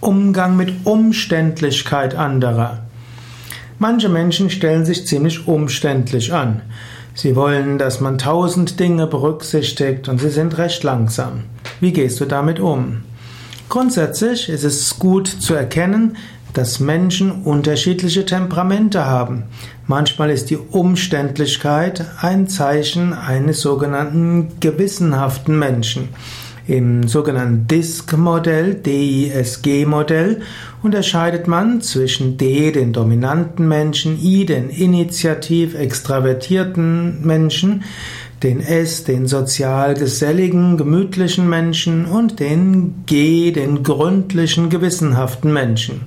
Umgang mit Umständlichkeit anderer. Manche Menschen stellen sich ziemlich umständlich an. Sie wollen, dass man tausend Dinge berücksichtigt und sie sind recht langsam. Wie gehst du damit um? Grundsätzlich ist es gut zu erkennen, dass Menschen unterschiedliche Temperamente haben. Manchmal ist die Umständlichkeit ein Zeichen eines sogenannten gewissenhaften Menschen. Im sogenannten DISC-Modell, DISG-Modell, unterscheidet man zwischen D, den dominanten Menschen, I, den initiativ extravertierten Menschen, den S, den sozial geselligen, gemütlichen Menschen und den G, den gründlichen, gewissenhaften Menschen.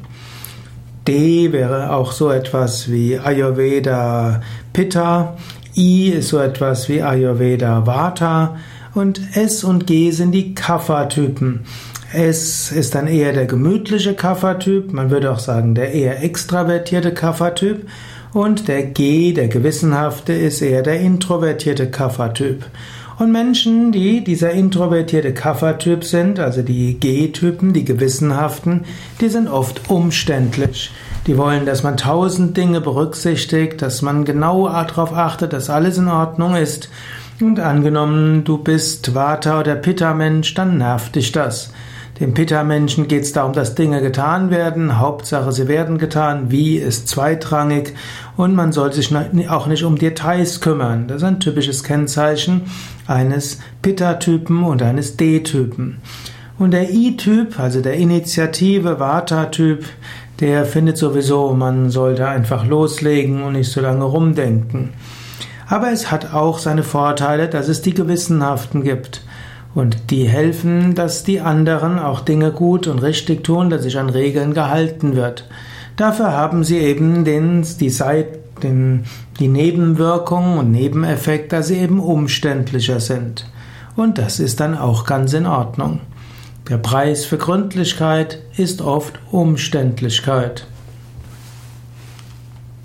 D wäre auch so etwas wie Ayurveda Pitta, I ist so etwas wie Ayurveda Vata, und S und G sind die Kapha-Typen. S ist dann eher der gemütliche Kapha-Typ, man würde auch sagen der eher extravertierte Kapha-Typ. Und der G, der gewissenhafte, ist eher der introvertierte Kapha-Typ. Und Menschen, die dieser introvertierte Kapha-Typ sind, also die G-Typen, die gewissenhaften, die sind oft umständlich. Die wollen, dass man tausend Dinge berücksichtigt, dass man genau darauf achtet, dass alles in Ordnung ist. Und angenommen, du bist Vata- oder Pitta-Mensch, dann nervt dich das. Dem Pitta-Menschen geht es darum, dass Dinge getan werden. Hauptsache, sie werden getan. Wie ist zweitrangig. Und man soll sich auch nicht um Details kümmern. Das ist ein typisches Kennzeichen eines Pitta-Typen und eines D-Typen. Und der I-Typ, also der Initiative Vata-Typ, der findet sowieso, man sollte einfach loslegen und nicht so lange rumdenken. Aber es hat auch seine Vorteile, dass es die Gewissenhaften gibt. Und die helfen, dass die anderen auch Dinge gut und richtig tun, dass sich an Regeln gehalten wird. Dafür haben sie eben den, die, Seite, den, die Nebenwirkungen und Nebeneffekte, dass sie eben umständlicher sind. Und das ist dann auch ganz in Ordnung. Der Preis für Gründlichkeit ist oft Umständlichkeit.